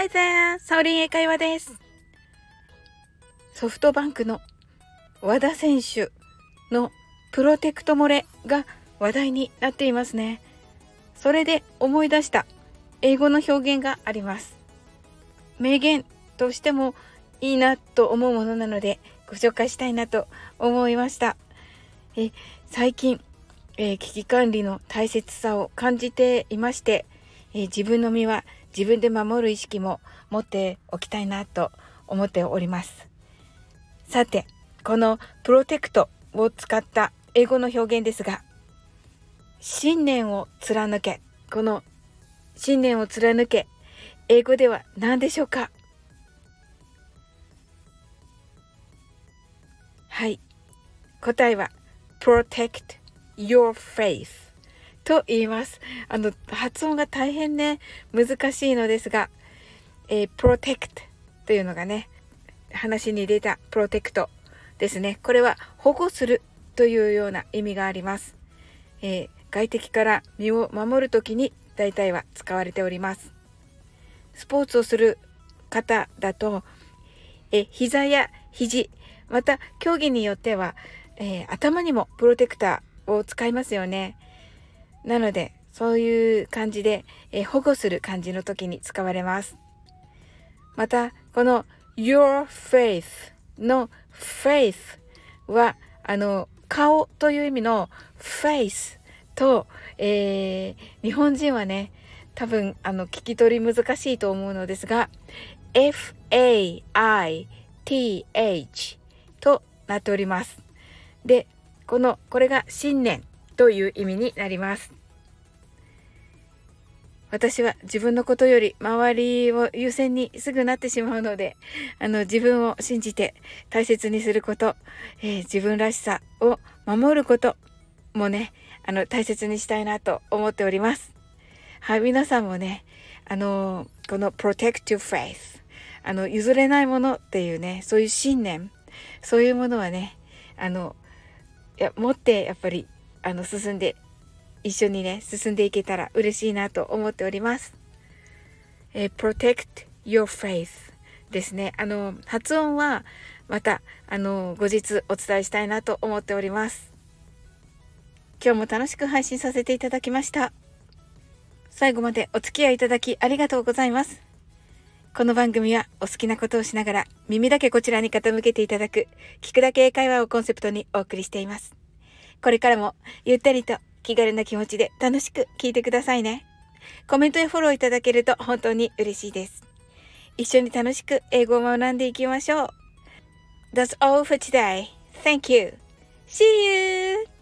Hi there! サオリン英会話です。ソフトバンクの和田選手のプロテクト漏れが話題になっていますね。それで思い出した英語の表現があります。名言としてもいいなと思うものなのでご紹介したいなと思いました。え最近、えー、危機管理の大切さを感じていまして、えー、自分の身は自分で守る意識も持っておきたいなと思っております。さて、このプロテクトを使った英語の表現ですが、信念を貫け。この信念を貫け。英語では何でしょうか？はい。答えは protect your faith と言います。あの、発音が大変ね、難しいのですが、えー、protect というのがね、話に出たプロテクトですね。これは保護するというような意味があります。えー、外敵から身を守るときに大体は使われております。スポーツをする方だと、え膝や肘、また競技によっては、えー、頭にもプロテクターを使いますよね。なので、そういう感じで、え、保護する感じの時に使われます。また、この your faith の faith は、あの、顔という意味の face と、えー、日本人はね、多分、あの、聞き取り難しいと思うのですが、f-a-i-t-h となっております。で、この、これが信念という意味になります。私は自分のことより周りを優先にすぐなってしまうので、あの自分を信じて大切にすること、えー、自分らしさを守ることもね、あの大切にしたいなと思っております。はい、皆さんもね、あのこの protect your faith あの譲れないものっていうね、そういう信念、そういうものはね、あのいや持ってやっぱりあの進んで一緒にね進んでいけたら嬉しいなと思っております。えー、protect your faith ですね。あの発音はまたあの後日お伝えしたいなと思っております。今日も楽しく配信させていただきました。最後までお付き合いいただきありがとうございます。この番組はお好きなことをしながら耳だけこちらに傾けていただく聞くだけ英会話をコンセプトにお送りしています。これからもゆったりと気軽な気持ちで楽しく聴いてくださいね。コメントやフォローいただけると本当に嬉しいです。一緒に楽しく英語を学んでいきましょう。That's all for today. Thank you. See you!